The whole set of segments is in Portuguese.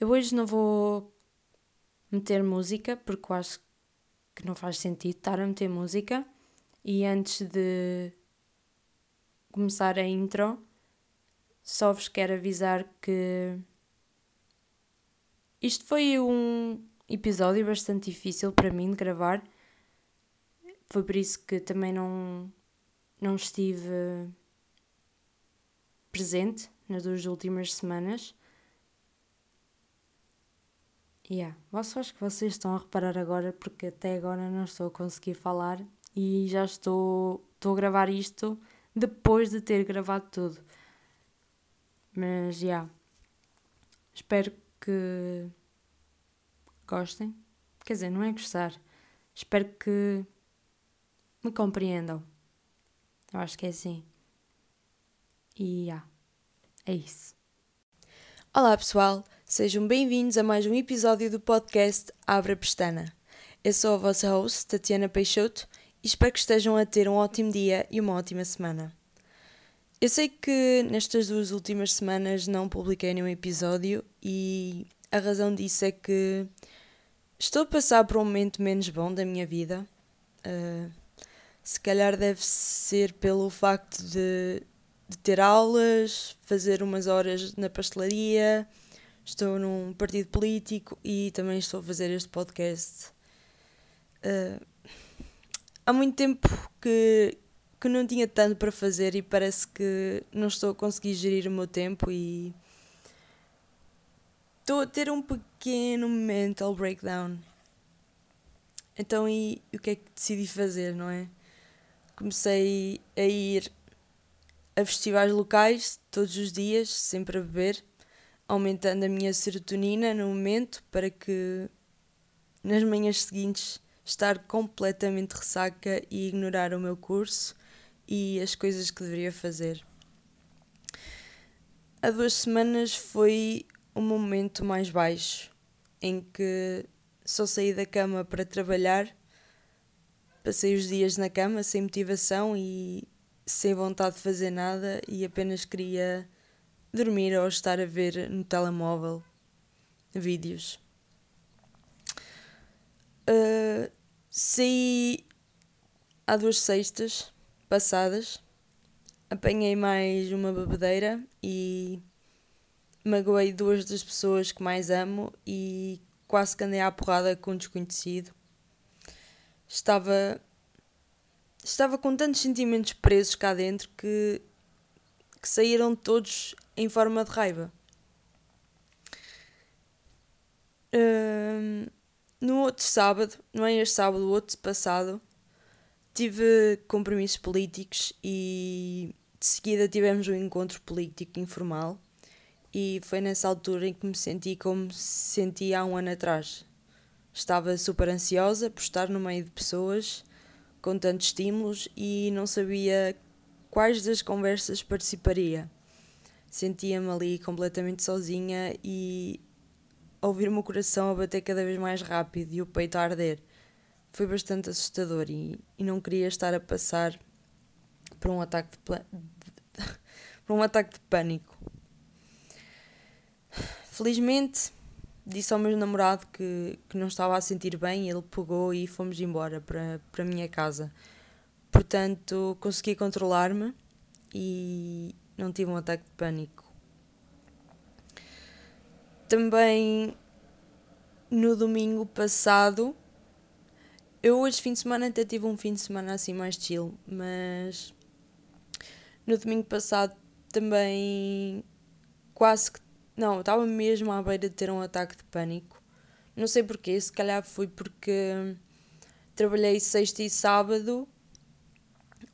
Eu hoje não vou meter música porque eu acho que não faz sentido estar a meter música. E antes de começar a intro, só vos quero avisar que isto foi um episódio bastante difícil para mim de gravar. Foi por isso que também não, não estive presente nas duas últimas semanas. Yeah. Só acho que vocês estão a reparar agora porque até agora não estou a conseguir falar e já estou, estou a gravar isto depois de ter gravado tudo. Mas já. Yeah. Espero que gostem. Quer dizer, não é gostar. Espero que me compreendam. Eu acho que é assim. E yeah, é isso. Olá pessoal, sejam bem-vindos a mais um episódio do podcast Abra Pestana. Eu sou a vossa host, Tatiana Peixoto, e espero que estejam a ter um ótimo dia e uma ótima semana. Eu sei que nestas duas últimas semanas não publiquei nenhum episódio e a razão disso é que estou a passar por um momento menos bom da minha vida. Uh, se calhar deve ser pelo facto de, de ter aulas, fazer umas horas na pastelaria, estou num partido político e também estou a fazer este podcast. Uh, há muito tempo que, que não tinha tanto para fazer e parece que não estou a conseguir gerir o meu tempo e estou a ter um pequeno mental breakdown. Então, e, o que é que decidi fazer, não é? Comecei a ir a festivais locais todos os dias, sempre a beber, aumentando a minha serotonina no momento para que nas manhãs seguintes estar completamente ressaca e ignorar o meu curso e as coisas que deveria fazer. Há duas semanas foi o momento mais baixo em que só saí da cama para trabalhar, passei os dias na cama sem motivação e sem vontade de fazer nada e apenas queria dormir ou estar a ver no telemóvel vídeos. Uh, saí há duas sextas passadas, apanhei mais uma bebedeira e magoei duas das pessoas que mais amo e quase que andei à porrada com um desconhecido. Estava. Estava com tantos sentimentos presos cá dentro que, que saíram todos em forma de raiva. Uh, no outro sábado, não é este sábado, o outro passado, tive compromissos políticos e de seguida tivemos um encontro político informal e foi nessa altura em que me senti como me sentia há um ano atrás. Estava super ansiosa por estar no meio de pessoas com tantos estímulos e não sabia quais das conversas participaria. Sentia-me ali completamente sozinha e ouvir o meu coração a bater cada vez mais rápido e o peito a arder foi bastante assustador e, e não queria estar a passar por um ataque de, por um ataque de pânico. Felizmente disse ao meu namorado que, que não estava a sentir bem, ele pegou e fomos embora para, para a minha casa. Portanto, consegui controlar-me e não tive um ataque de pânico. Também no domingo passado eu hoje fim de semana até tive um fim de semana assim mais chill, mas no domingo passado também quase que. Não, estava mesmo à beira de ter um ataque de pânico. Não sei porquê, se calhar foi porque trabalhei sexta e sábado,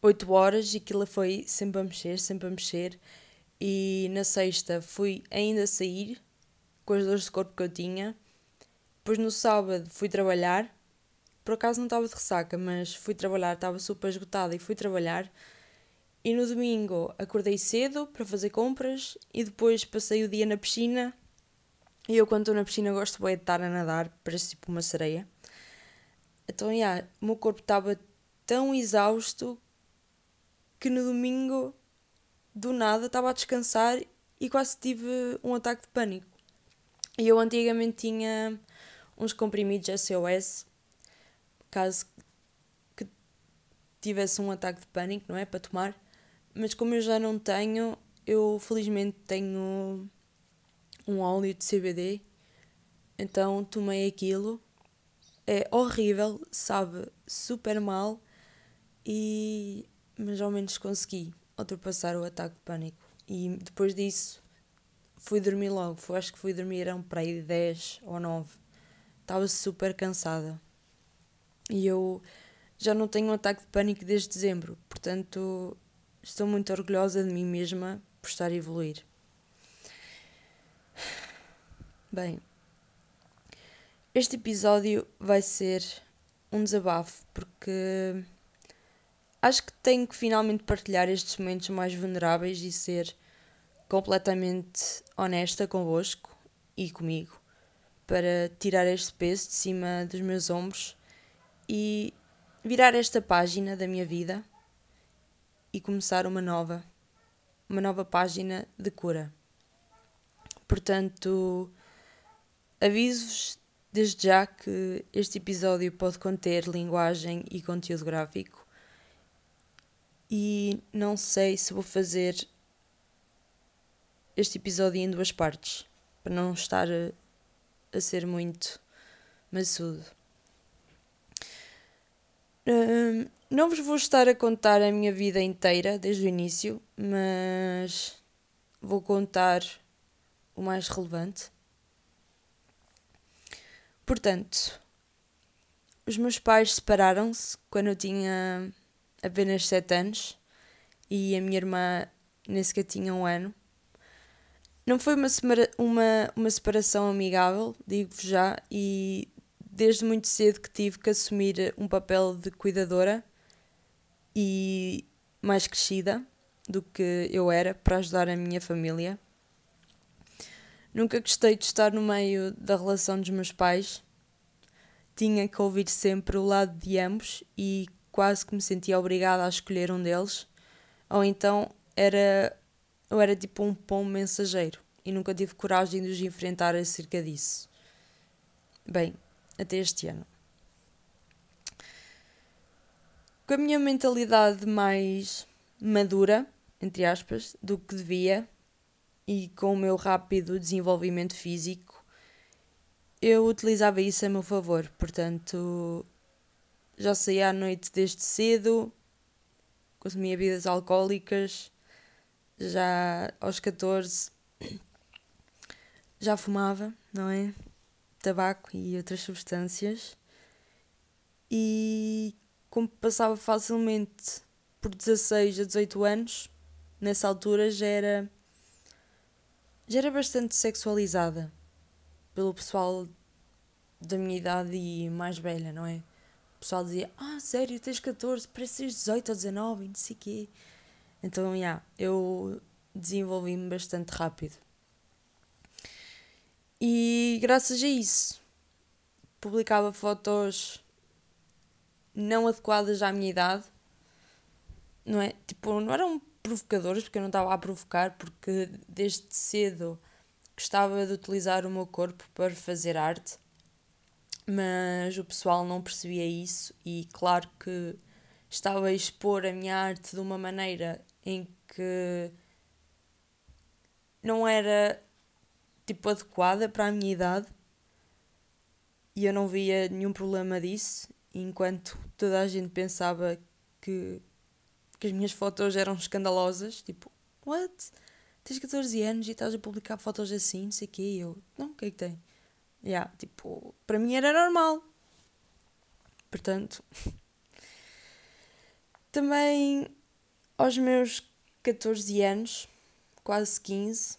8 horas, e aquilo foi sempre a mexer, sempre a mexer. E na sexta fui ainda sair com as dores de corpo que eu tinha. Depois no sábado fui trabalhar por acaso não estava de ressaca, mas fui trabalhar, estava super esgotada e fui trabalhar. E no domingo acordei cedo para fazer compras e depois passei o dia na piscina. E eu, quando estou na piscina, gosto bem de estar a nadar, parece tipo uma sereia. Então, yeah, o meu corpo estava tão exausto que no domingo, do nada, estava a descansar e quase tive um ataque de pânico. E eu antigamente tinha uns comprimidos SOS, caso que tivesse um ataque de pânico, não é? Para tomar. Mas como eu já não tenho, eu felizmente tenho um óleo de CBD, então tomei aquilo. É horrível, sabe super mal, e mas ao menos consegui ultrapassar o ataque de pânico. E depois disso fui dormir logo. Foi, acho que fui dormir eram para aí 10 ou 9. Estava super cansada. E eu já não tenho um ataque de pânico desde dezembro. Portanto, estou muito orgulhosa de mim mesma por estar a evoluir. Bem, este episódio vai ser um desabafo porque acho que tenho que finalmente partilhar estes momentos mais vulneráveis e ser completamente honesta convosco e comigo para tirar este peso de cima dos meus ombros e virar esta página da minha vida e começar uma nova, uma nova página de cura. Portanto, aviso-vos desde já que este episódio pode conter linguagem e conteúdo gráfico e não sei se vou fazer este episódio em duas partes para não estar a, a ser muito maçudo. Um, não vos vou estar a contar a minha vida inteira desde o início, mas vou contar o mais relevante. Portanto, os meus pais separaram-se quando eu tinha apenas 7 anos e a minha irmã nem sequer tinha um ano. Não foi uma, uma, uma separação amigável, digo-vos já, e desde muito cedo que tive que assumir um papel de cuidadora e mais crescida do que eu era para ajudar a minha família. Nunca gostei de estar no meio da relação dos meus pais. Tinha que ouvir sempre o lado de ambos e quase que me sentia obrigada a escolher um deles, ou então era eu era tipo um pão mensageiro e nunca tive coragem de os enfrentar acerca disso. Bem, até este ano. Com a minha mentalidade mais madura, entre aspas, do que devia, e com o meu rápido desenvolvimento físico, eu utilizava isso a meu favor. Portanto, já saía à noite desde cedo, consumia bebidas alcoólicas, já aos 14 já fumava, não é? Tabaco e outras substâncias. E como passava facilmente por 16 a 18 anos, nessa altura já era já era bastante sexualizada pelo pessoal da minha idade e mais velha, não é? Pessoal dizia: Ah, sério, tens 14, pareces 18 ou 19 e não sei o quê. Então, já, yeah, eu desenvolvi-me bastante rápido. E graças a isso, publicava fotos não adequadas à minha idade. Não é? Tipo, não eram provocadores, porque eu não estava a provocar, porque desde cedo gostava de utilizar o meu corpo para fazer arte mas o pessoal não percebia isso e claro que estava a expor a minha arte de uma maneira em que não era tipo adequada para a minha idade e eu não via nenhum problema disso enquanto toda a gente pensava que, que as minhas fotos eram escandalosas tipo what? Tens 14 anos e estás a publicar fotos assim não sei o quê? Eu não o que é que tem Yeah, tipo, para mim era normal. Portanto, também aos meus 14 anos, quase 15,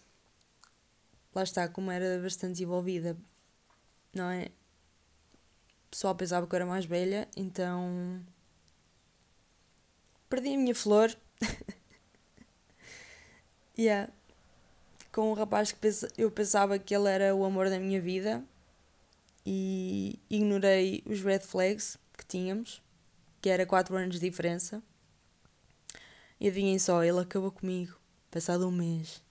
lá está, como era bastante envolvida, não é? O pessoal pensava que eu era mais velha, então perdi a minha flor. yeah. Com um rapaz que eu pensava que ele era o amor da minha vida e ignorei os red flags que tínhamos, que era 4 anos de diferença. E adivinhem só, ele acabou comigo, passado um mês.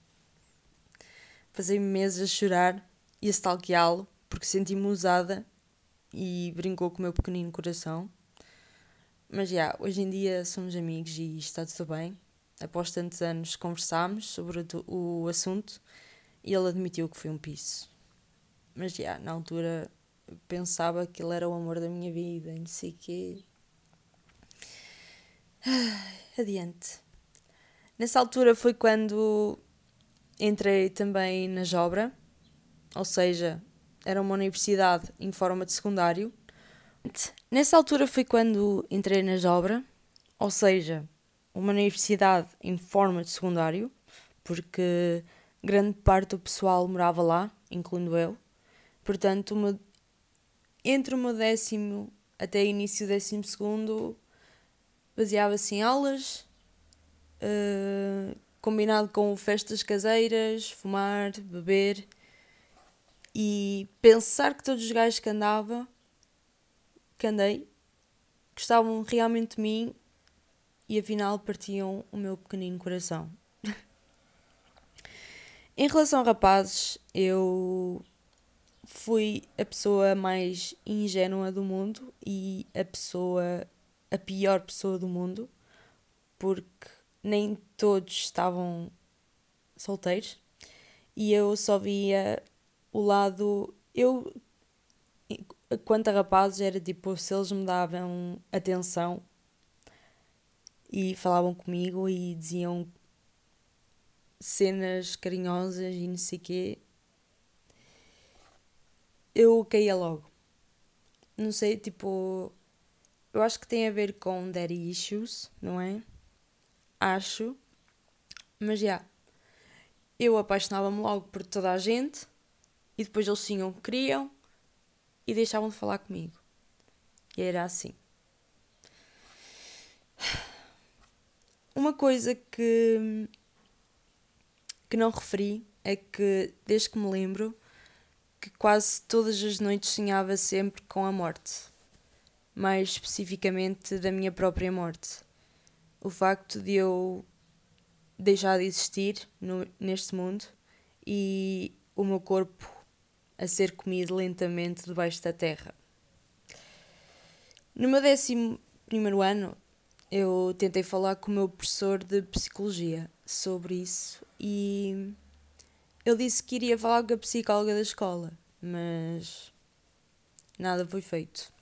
Passei meses a chorar ia stalkeá-lo porque senti-me usada e brincou com o meu pequenino coração. Mas já, hoje em dia somos amigos e está tudo bem. Após tantos anos conversámos sobre o assunto e ele admitiu que foi um piso. Mas já, na altura pensava que ele era o amor da minha vida e não sei quê. Adiante. Nessa altura foi quando entrei também na Jobra, ou seja, era uma universidade em forma de secundário. Nessa altura foi quando entrei na Jobra, ou seja, uma universidade em forma de secundário, porque grande parte do pessoal morava lá, incluindo eu. Portanto, uma, entre o meu décimo até início do décimo segundo, baseava-se em aulas, uh, combinado com festas caseiras, fumar, beber e pensar que todos os gajos que andava, que andei, gostavam realmente de mim e afinal partiam o meu pequenino coração. em relação a rapazes, eu fui a pessoa mais ingênua do mundo e a pessoa a pior pessoa do mundo porque nem todos estavam solteiros e eu só via o lado eu quanto a rapazes era tipo se eles me davam atenção e falavam comigo e diziam cenas carinhosas e não sei quê eu caía logo. Não sei, tipo. Eu acho que tem a ver com daddy issues, não é? Acho. Mas já. Yeah, eu apaixonava-me logo por toda a gente e depois eles tinham que queriam e deixavam de falar comigo. E era assim. Uma coisa que, que não referi é que, desde que me lembro, que quase todas as noites sonhava sempre com a morte, mais especificamente da minha própria morte. O facto de eu deixar de existir no, neste mundo e o meu corpo a ser comido lentamente debaixo da terra. No meu décimo primeiro ano, eu tentei falar com o meu professor de psicologia sobre isso e ele disse que iria falar com a psicóloga da escola, mas nada foi feito.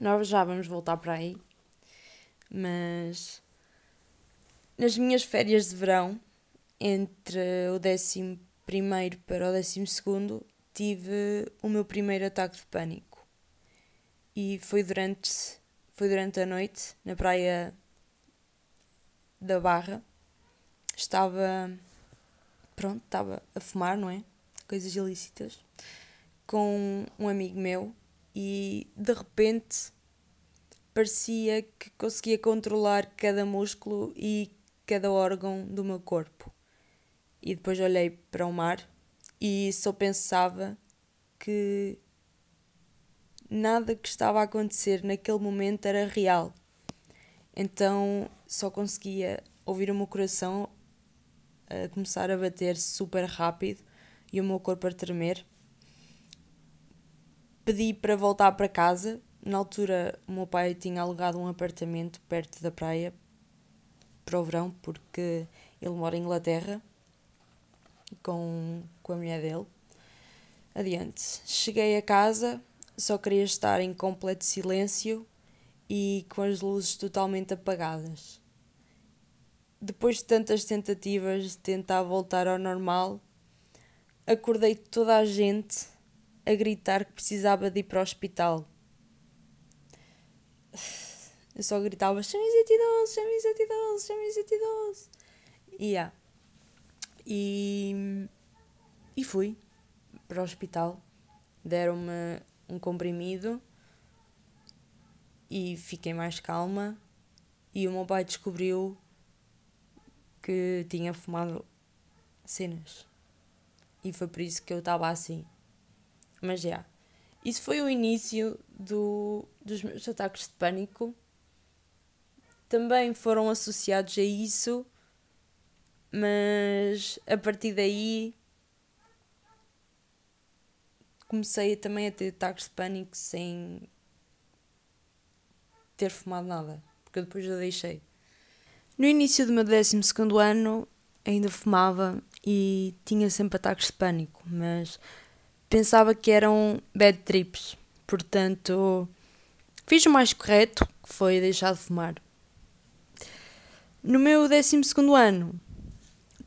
Nós já vamos voltar para aí, mas nas minhas férias de verão, entre o décimo primeiro para o décimo segundo, tive o meu primeiro ataque de pânico. E foi durante, foi durante a noite, na praia da Barra. Estava pronto, estava a fumar, não é? Coisas ilícitas, com um amigo meu e de repente parecia que conseguia controlar cada músculo e cada órgão do meu corpo. E depois olhei para o mar e só pensava que nada que estava a acontecer naquele momento era real. Então só conseguia ouvir o meu coração a começar a bater super rápido e o meu corpo a tremer. Pedi para voltar para casa. Na altura, o meu pai tinha alugado um apartamento perto da praia para o verão, porque ele mora em Inglaterra com, com a mulher dele. Adiante. Cheguei a casa, só queria estar em completo silêncio e com as luzes totalmente apagadas depois de tantas tentativas de tentar voltar ao normal, acordei toda a gente a gritar que precisava de ir para o hospital. Eu só gritava: chame 112, chame 112, chame 112. E yeah. E, e fui para o hospital. Deram-me um comprimido e fiquei mais calma. E o meu pai descobriu que tinha fumado cenas. E foi por isso que eu estava assim. Mas já. Yeah, isso foi o início do, dos meus ataques de pânico. Também foram associados a isso, mas a partir daí comecei também a ter ataques de pânico sem ter fumado nada, porque depois eu deixei. No início do meu 12 ano ainda fumava e tinha sempre ataques de pânico, mas pensava que eram bad trips, portanto fiz o mais correto, que foi deixar de fumar. No meu 12 ano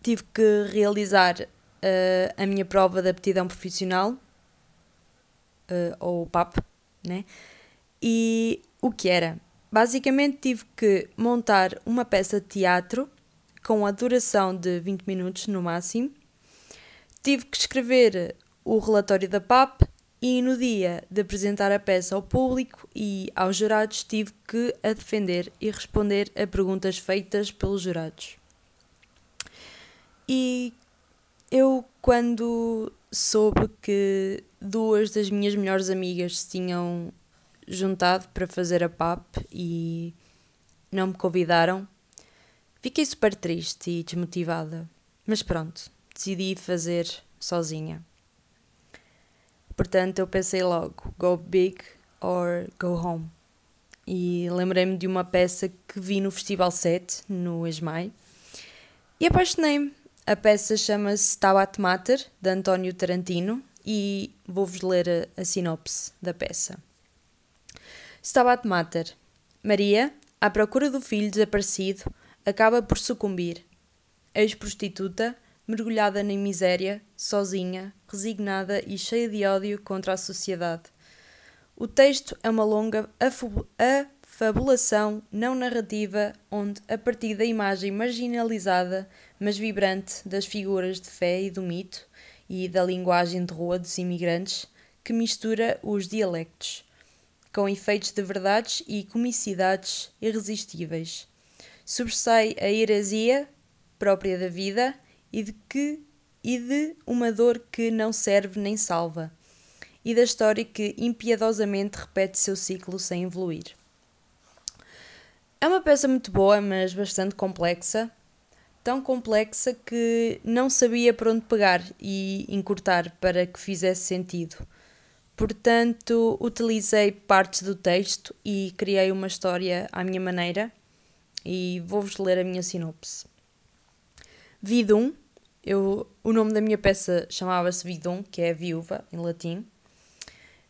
tive que realizar uh, a minha prova de aptidão profissional, uh, ou PAP, né? E o que era? Basicamente tive que montar uma peça de teatro com a duração de 20 minutos no máximo. Tive que escrever o relatório da PAP e no dia de apresentar a peça ao público e aos jurados tive que a defender e responder a perguntas feitas pelos jurados. E eu, quando soube que duas das minhas melhores amigas tinham juntado para fazer a PAP e não me convidaram, fiquei super triste e desmotivada. Mas pronto, decidi fazer sozinha. Portanto, eu pensei logo: go big or go home. E lembrei-me de uma peça que vi no Festival 7, no Esmai, e apaixonei-me a peça chama-se Stabat Mater, de António Tarantino, e vou-vos ler a, a sinopse da peça. Stabat Mater. Maria, à procura do filho desaparecido, acaba por sucumbir. Ex-prostituta, mergulhada na miséria, sozinha, resignada e cheia de ódio contra a sociedade. O texto é uma longa afabulação não narrativa onde, a partir da imagem marginalizada, mas vibrante das figuras de fé e do mito e da linguagem de rua dos imigrantes, que mistura os dialectos, com efeitos de verdades e comicidades irresistíveis. Sobressai a heresia própria da vida e de que e de uma dor que não serve nem salva, e da história que impiedosamente repete seu ciclo sem evoluir. É uma peça muito boa, mas bastante complexa, tão complexa que não sabia por onde pegar e encurtar para que fizesse sentido. Portanto, utilizei partes do texto e criei uma história à minha maneira e vou-vos ler a minha sinopse. Vidum, eu, o nome da minha peça chamava-se Vidum, que é viúva em latim.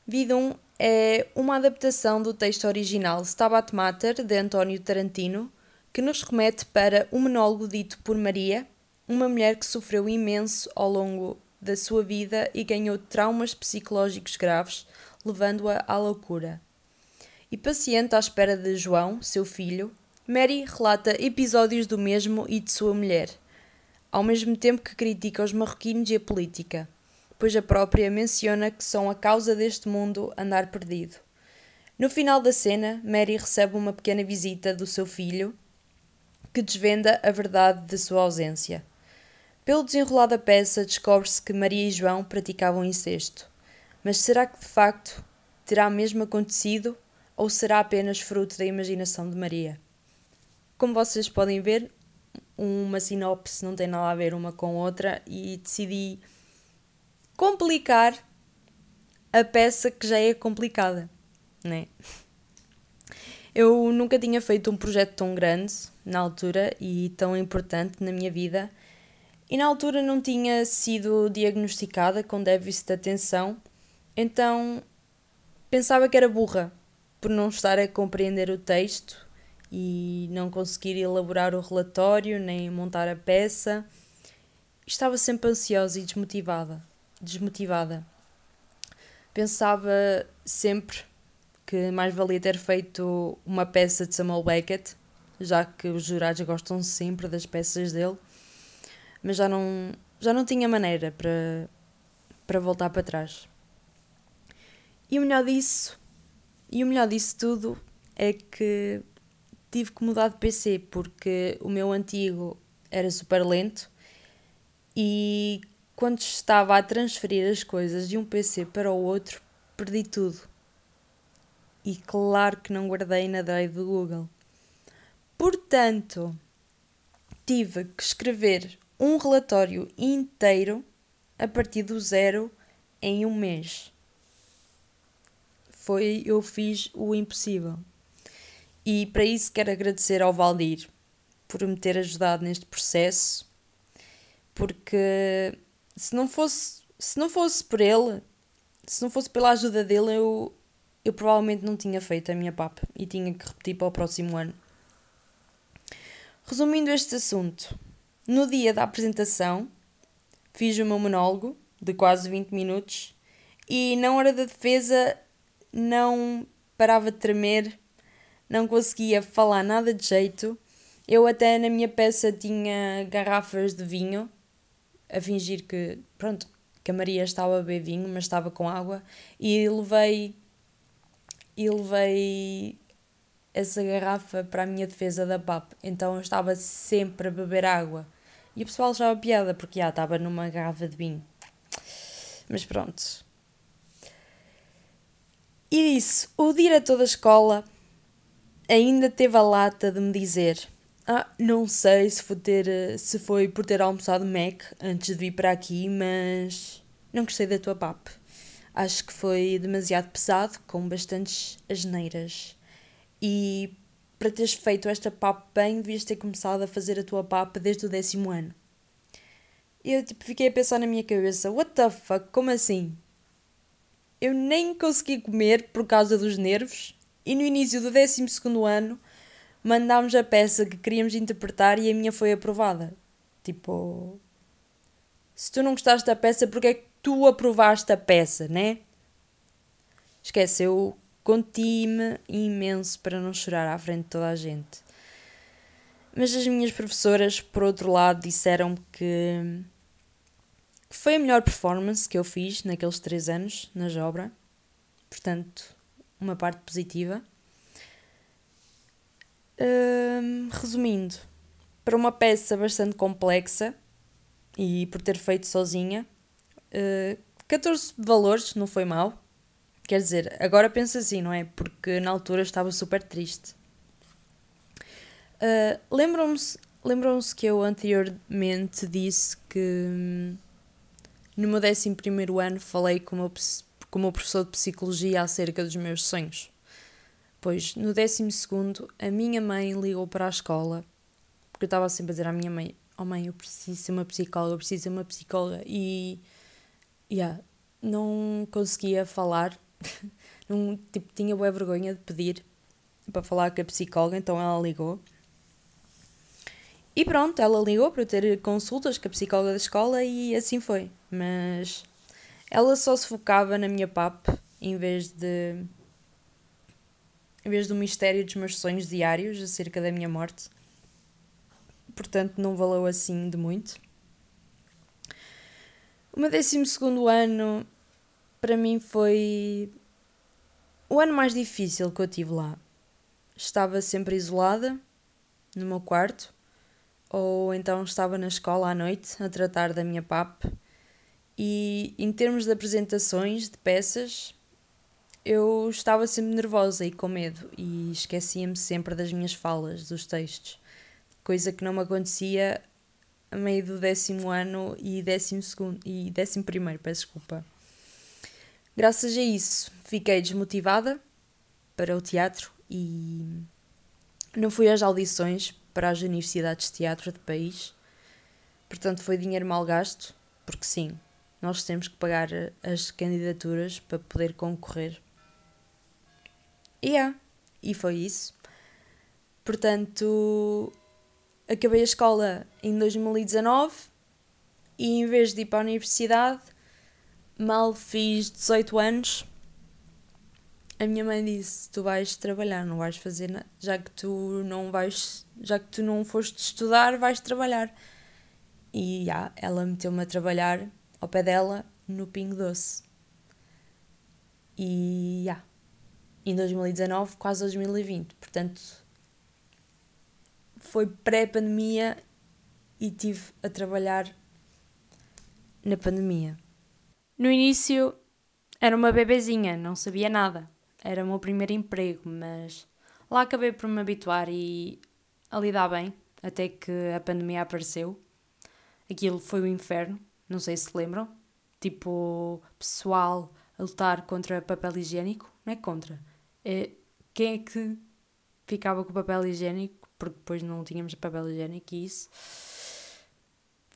Vidum é uma adaptação do texto original Stabat Mater de António Tarantino, que nos remete para um monólogo dito por Maria, uma mulher que sofreu imenso ao longo da sua vida e ganhou traumas psicológicos graves, levando-a à loucura. E paciente à espera de João, seu filho, Mary relata episódios do mesmo e de sua mulher, ao mesmo tempo que critica os marroquinos e a política, pois a própria menciona que são a causa deste mundo andar perdido. No final da cena, Mary recebe uma pequena visita do seu filho, que desvenda a verdade de sua ausência. Pelo desenrolar da peça, descobre-se que Maria e João praticavam incesto. Mas será que de facto terá mesmo acontecido ou será apenas fruto da imaginação de Maria? Como vocês podem ver, uma sinopse não tem nada a ver uma com outra e decidi complicar a peça que já é complicada, né? Eu nunca tinha feito um projeto tão grande na altura e tão importante na minha vida. E na altura não tinha sido diagnosticada com déficit de atenção, então pensava que era burra por não estar a compreender o texto e não conseguir elaborar o relatório nem montar a peça. Estava sempre ansiosa e desmotivada. Desmotivada. Pensava sempre que mais valia ter feito uma peça de Samuel Beckett, já que os jurados gostam sempre das peças dele, mas já não, já não tinha maneira para, para voltar para trás. E o melhor disso, e o melhor disso tudo é que tive que mudar de PC porque o meu antigo era super lento e quando estava a transferir as coisas de um PC para o outro, perdi tudo e claro que não guardei na drive do Google. Portanto, tive que escrever um relatório inteiro a partir do zero em um mês. foi eu fiz o impossível. E para isso quero agradecer ao Valdir por me ter ajudado neste processo, porque se não fosse, se não fosse por ele, se não fosse pela ajuda dele, eu, eu provavelmente não tinha feito a minha PAP e tinha que repetir para o próximo ano. Resumindo este assunto, no dia da apresentação fiz o meu monólogo de quase 20 minutos e na hora da defesa não parava de tremer, não conseguia falar nada de jeito. Eu até na minha peça tinha garrafas de vinho a fingir que, pronto, que a Maria estava a beber vinho, mas estava com água e levei e levei essa garrafa para a minha defesa da PAP. Então eu estava sempre a beber água. E o pessoal achava piada, porque já estava numa garrafa de vinho. Mas pronto. E disse: o diretor da escola ainda teve a lata de me dizer: Ah, não sei se foi, ter, se foi por ter almoçado Mac antes de vir para aqui, mas não gostei da tua pap. Acho que foi demasiado pesado, com bastantes asneiras. E para teres feito esta pap bem, devias ter começado a fazer a tua pap desde o décimo ano. Eu tipo, fiquei a pensar na minha cabeça: what the fuck? Como assim? Eu nem consegui comer por causa dos nervos, e no início do décimo segundo ano mandámos a peça que queríamos interpretar e a minha foi aprovada. Tipo, se tu não gostaste da peça, porque é que tu aprovaste a peça, né? Esquece, eu conti-me imenso para não chorar à frente de toda a gente. Mas as minhas professoras, por outro lado, disseram que, foi a melhor performance que eu fiz naqueles três anos na Jobra. Portanto, uma parte positiva. Hum, resumindo, para uma peça bastante complexa e por ter feito sozinha, uh, 14 valores não foi mal. Quer dizer, agora penso assim, não é? Porque na altura estava super triste. Uh, Lembram-se lembram que eu anteriormente disse que hum, no meu 11 ano falei com o, meu, com o meu professor de psicologia acerca dos meus sonhos. Pois no 12 a minha mãe ligou para a escola, porque eu estava sempre a dizer à minha mãe: Oh mãe, eu preciso ser uma psicóloga, eu preciso ser uma psicóloga. E. Yeah, não conseguia falar não, tipo, tinha boa vergonha de pedir para falar com a psicóloga, então ela ligou. E pronto, ela ligou para eu ter consultas com a psicóloga da escola e assim foi. Mas ela só se focava na minha PAP em vez de. em vez do mistério dos meus sonhos diários acerca da minha morte. Portanto, não valeu assim de muito. O meu décimo segundo ano para mim foi o ano mais difícil que eu tive lá. Estava sempre isolada no meu quarto, ou então estava na escola à noite a tratar da minha PAP. E em termos de apresentações de peças, eu estava sempre nervosa e com medo e esquecia-me sempre das minhas falas, dos textos, coisa que não me acontecia a meio do décimo ano e décimo segundo e décimo primeiro, peço desculpa. Graças a isso, fiquei desmotivada para o teatro e não fui às audições para as universidades de teatro do país. Portanto, foi dinheiro mal gasto, porque sim, nós temos que pagar as candidaturas para poder concorrer. E yeah, e foi isso. Portanto, acabei a escola em 2019 e em vez de ir para a universidade, mal fiz 18 anos, a minha mãe disse: Tu vais trabalhar, não vais fazer nada, já que tu não vais, já que tu não foste estudar, vais trabalhar. E já, ela meteu-me a trabalhar ao pé dela no Pingo Doce. E já, em 2019, quase 2020. Portanto, foi pré-pandemia e tive a trabalhar na pandemia. No início era uma bebezinha, não sabia nada. Era o meu primeiro emprego, mas lá acabei por me habituar e a lidar bem, até que a pandemia apareceu. Aquilo foi o inferno, não sei se lembram. Tipo, pessoal a lutar contra papel higiênico. Não é contra. É quem é que ficava com papel higiênico, porque depois não tínhamos papel higiênico e isso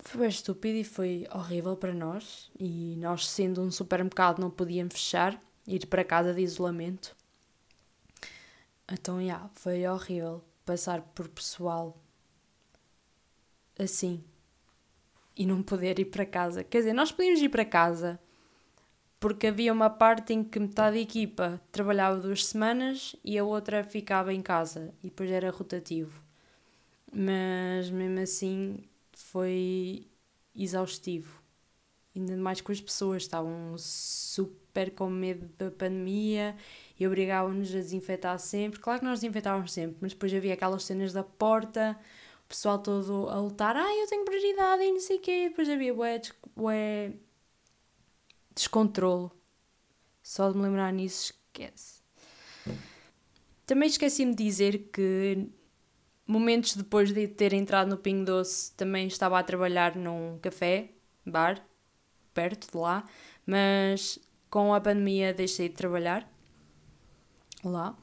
foi bem estúpido e foi horrível para nós. E nós, sendo um supermercado, não podíamos fechar, ir para casa de isolamento. Então, já, yeah, foi horrível passar por pessoal assim e não poder ir para casa. Quer dizer, nós podíamos ir para casa porque havia uma parte em que metade da equipa trabalhava duas semanas e a outra ficava em casa e depois era rotativo. Mas mesmo assim foi exaustivo. Ainda mais com as pessoas estavam super com medo da pandemia e obrigavam-nos a desinfetar sempre. Claro que nós desinfetávamos sempre, mas depois havia aquelas cenas da porta, o pessoal todo a lutar, ah, eu tenho prioridade e não sei o quê. Depois havia ué, ué, descontrolo. Só de me lembrar nisso, esquece. Também esqueci-me de dizer que momentos depois de ter entrado no Pingo Doce também estava a trabalhar num café, bar, perto de lá, mas com a pandemia deixei de trabalhar lá.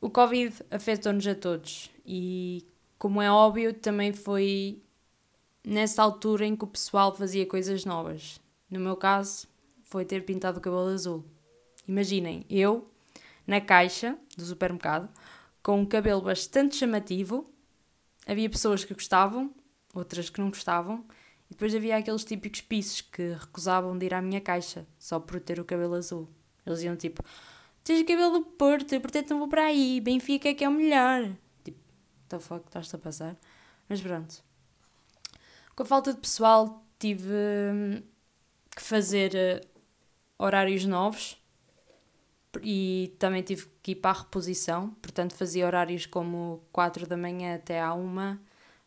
O Covid afetou-nos a todos e, como é óbvio, também foi nessa altura em que o pessoal fazia coisas novas. No meu caso, foi ter pintado o cabelo azul. Imaginem, eu, na caixa do supermercado, com um cabelo bastante chamativo, havia pessoas que gostavam, outras que não gostavam, e depois havia aqueles típicos pisos que recusavam de ir à minha caixa só por ter o cabelo azul. Eles iam tipo: Tens o cabelo do Porto, portanto não vou para aí, Benfica é que é o melhor. Tipo, the fuck, estás a passar? Mas pronto. Com a falta de pessoal, tive hum, que fazer uh, horários novos e também tive que ir para a reposição, portanto fazia horários como 4 da manhã até à 1,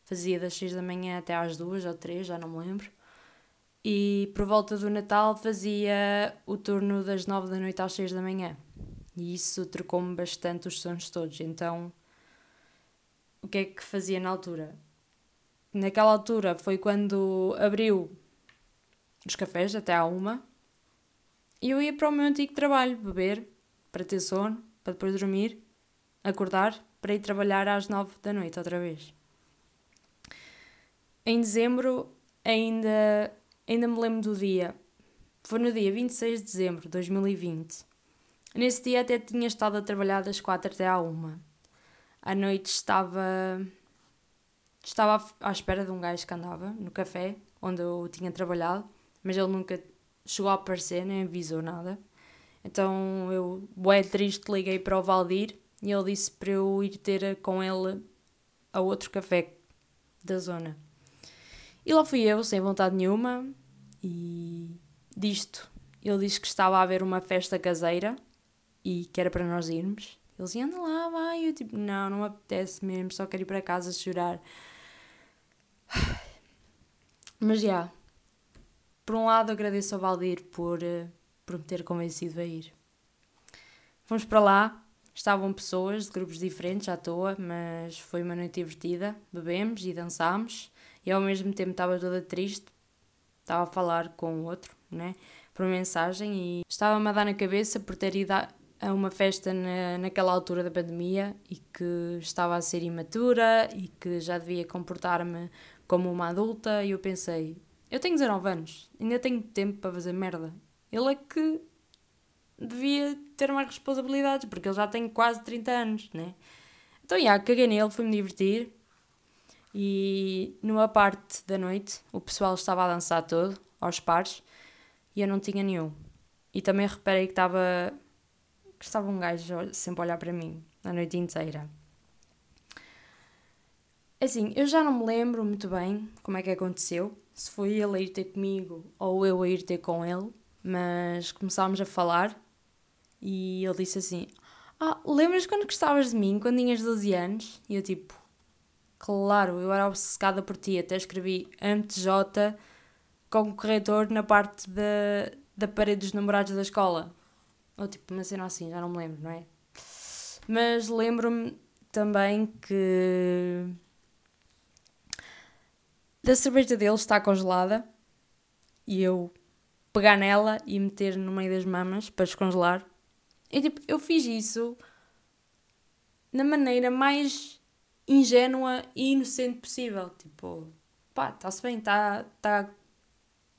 fazia das 6 da manhã até às 2 ou 3, já não me lembro. E por volta do Natal fazia o turno das 9 da noite às 6 da manhã. E isso trocou-me bastante os sons todos. Então, o que é que fazia na altura? Naquela altura foi quando abriu os cafés até à uma e eu ia para o meu antigo trabalho beber para ter sono, para depois dormir, acordar, para ir trabalhar às nove da noite outra vez. Em dezembro, ainda, ainda me lembro do dia. Foi no dia 26 de dezembro de 2020. Nesse dia até tinha estado a trabalhar das quatro até à uma. À noite estava estava à espera de um gajo que andava no café onde eu tinha trabalhado, mas ele nunca chegou a aparecer, nem avisou nada. Então eu, bué triste, liguei para o Valdir e ele disse para eu ir ter com ele a outro café da zona. E lá fui eu, sem vontade nenhuma, e disto. Ele disse que estava a haver uma festa caseira e que era para nós irmos. Ele dizia, anda lá, vai. Eu tipo, não, não me apetece mesmo, só quero ir para casa chorar. Mas já, por um lado agradeço ao Valdir por eh, por me ter convencido a ir. Fomos para lá, estavam pessoas de grupos diferentes à toa, mas foi uma noite divertida. Bebemos e dançámos, e ao mesmo tempo estava toda triste. Estava a falar com o outro, né? Por mensagem, e estava-me a dar na cabeça por ter ido a uma festa na, naquela altura da pandemia e que estava a ser imatura e que já devia comportar-me como uma adulta. E eu pensei: eu tenho 19 anos, ainda tenho tempo para fazer merda ele é que devia ter mais responsabilidades, porque ele já tem quase 30 anos, né? Então, já, caguei nele, fui-me divertir. E numa parte da noite, o pessoal estava a dançar todo, aos pares, e eu não tinha nenhum. E também reparei que estava, que estava um gajo sempre a olhar para mim, a noite inteira. Assim, eu já não me lembro muito bem como é que aconteceu, se foi ele a ir ter comigo ou eu a ir ter com ele, mas começámos a falar e ele disse assim: Ah, lembras quando gostavas de mim, quando tinhas 12 anos? E eu, tipo, claro, eu era obcecada por ti, até escrevi MTJ com o corretor na parte da, da parede dos namorados da escola. Ou tipo, uma cena assim, já não me lembro, não é? Mas lembro-me também que da cerveja dele está congelada e eu pegar nela e meter no meio das mamas para descongelar. E tipo, eu fiz isso na maneira mais ingênua e inocente possível. Tipo, pá, está-se bem, está tá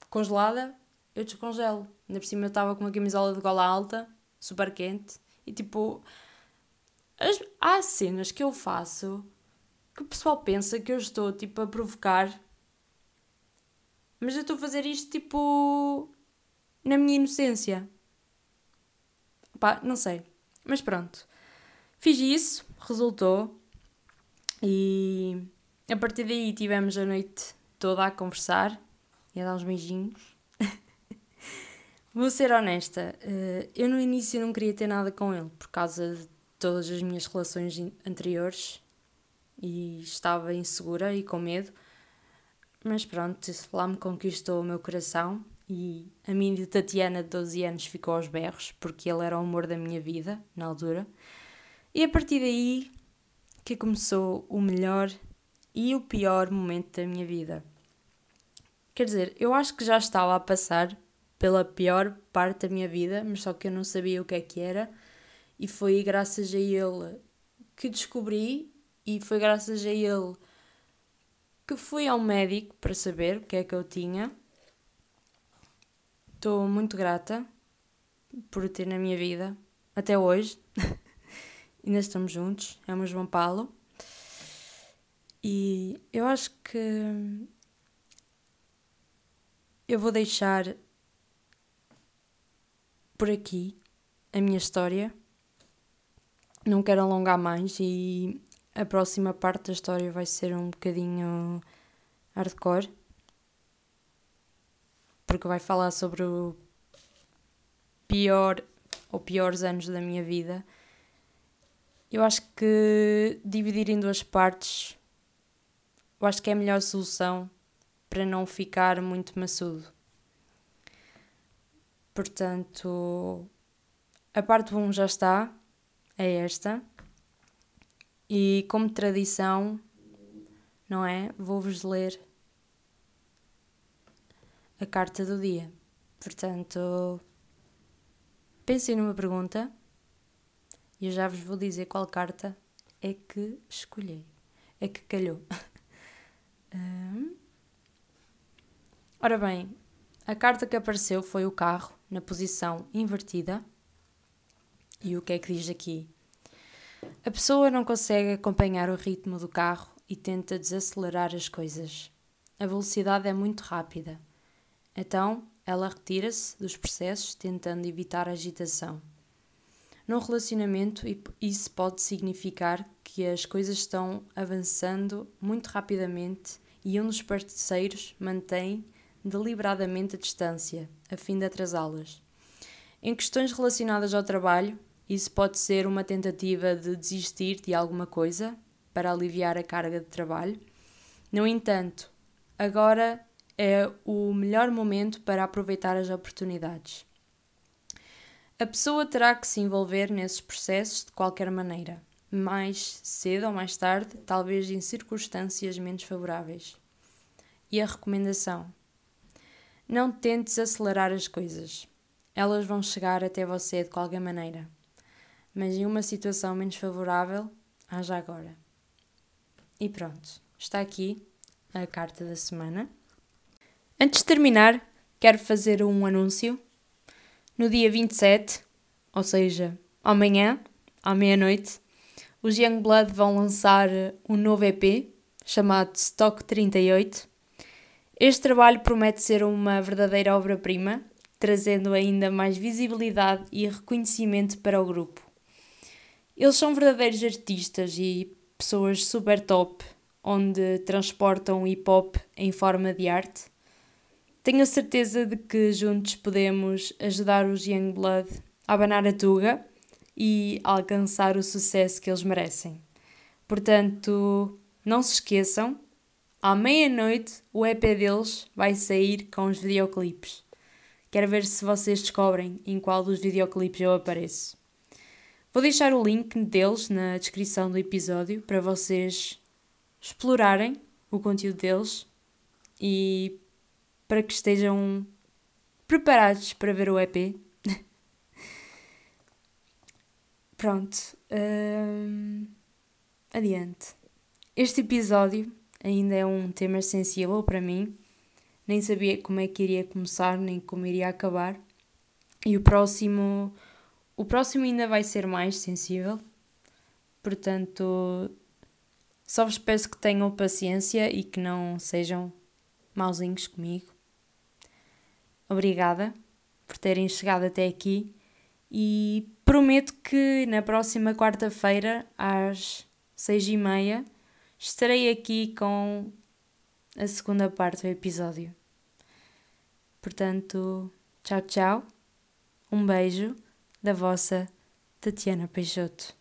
congelada, eu descongelo. Ainda por cima eu estava com uma camisola de gola alta, super quente, e tipo, as, há cenas que eu faço que o pessoal pensa que eu estou tipo a provocar, mas eu estou a fazer isto tipo na minha inocência. Pá, não sei. Mas pronto. Fiz isso, resultou. E a partir daí tivemos a noite toda a conversar e a dar uns beijinhos. Vou ser honesta, eh, eu no início não queria ter nada com ele por causa de todas as minhas relações anteriores e estava insegura e com medo. Mas pronto, lá me conquistou o meu coração e a minha Tatiana de 12 anos ficou aos berros porque ele era o amor da minha vida na altura. E a partir daí que começou o melhor e o pior momento da minha vida. Quer dizer, eu acho que já estava a passar pela pior parte da minha vida, mas só que eu não sabia o que é que era, e foi graças a ele que descobri, e foi graças a ele que fui ao médico para saber o que é que eu tinha. Estou muito grata por ter na minha vida até hoje. Ainda estamos juntos, é o João Paulo. E eu acho que eu vou deixar por aqui a minha história. Não quero alongar mais e a próxima parte da história vai ser um bocadinho hardcore. Porque vai falar sobre o pior ou piores anos da minha vida eu acho que dividir em duas partes, eu acho que é a melhor solução para não ficar muito maçudo. Portanto, a parte 1 já está, é esta. E como tradição, não é? Vou-vos ler a carta do dia. Portanto, pensem numa pergunta e eu já vos vou dizer qual carta é que escolhi. É que calhou. um... Ora bem, a carta que apareceu foi o carro na posição invertida. E o que é que diz aqui? A pessoa não consegue acompanhar o ritmo do carro e tenta desacelerar as coisas. A velocidade é muito rápida. Então, ela retira-se dos processos tentando evitar agitação. Num relacionamento, isso pode significar que as coisas estão avançando muito rapidamente e um dos parceiros mantém deliberadamente a distância, a fim de atrasá-las. Em questões relacionadas ao trabalho, isso pode ser uma tentativa de desistir de alguma coisa para aliviar a carga de trabalho. No entanto, agora é o melhor momento para aproveitar as oportunidades. A pessoa terá que se envolver nesses processos de qualquer maneira, mais cedo ou mais tarde, talvez em circunstâncias menos favoráveis. E a recomendação: não tentes acelerar as coisas. Elas vão chegar até você de qualquer maneira. Mas em uma situação menos favorável, haja agora. E pronto, está aqui a carta da semana. Antes de terminar, quero fazer um anúncio no dia 27, ou seja, amanhã, à meia-noite, os Youngblood vão lançar um novo EP chamado Stock 38. Este trabalho promete ser uma verdadeira obra-prima, trazendo ainda mais visibilidade e reconhecimento para o grupo. Eles são verdadeiros artistas e pessoas super top, onde transportam hip hop em forma de arte tenho a certeza de que juntos podemos ajudar os Youngblood a abanar a tuga e alcançar o sucesso que eles merecem. Portanto, não se esqueçam, à meia-noite o EP deles vai sair com os videoclipes. Quero ver se vocês descobrem em qual dos videoclipes eu apareço. Vou deixar o link deles na descrição do episódio para vocês explorarem o conteúdo deles e para que estejam preparados para ver o EP? Pronto. Hum, adiante. Este episódio ainda é um tema sensível para mim. Nem sabia como é que iria começar, nem como iria acabar. E o próximo, o próximo ainda vai ser mais sensível. Portanto, só vos peço que tenham paciência e que não sejam mauzinhos comigo. Obrigada por terem chegado até aqui e prometo que na próxima quarta-feira, às seis e meia, estarei aqui com a segunda parte do episódio. Portanto, tchau, tchau. Um beijo da vossa Tatiana Peixoto.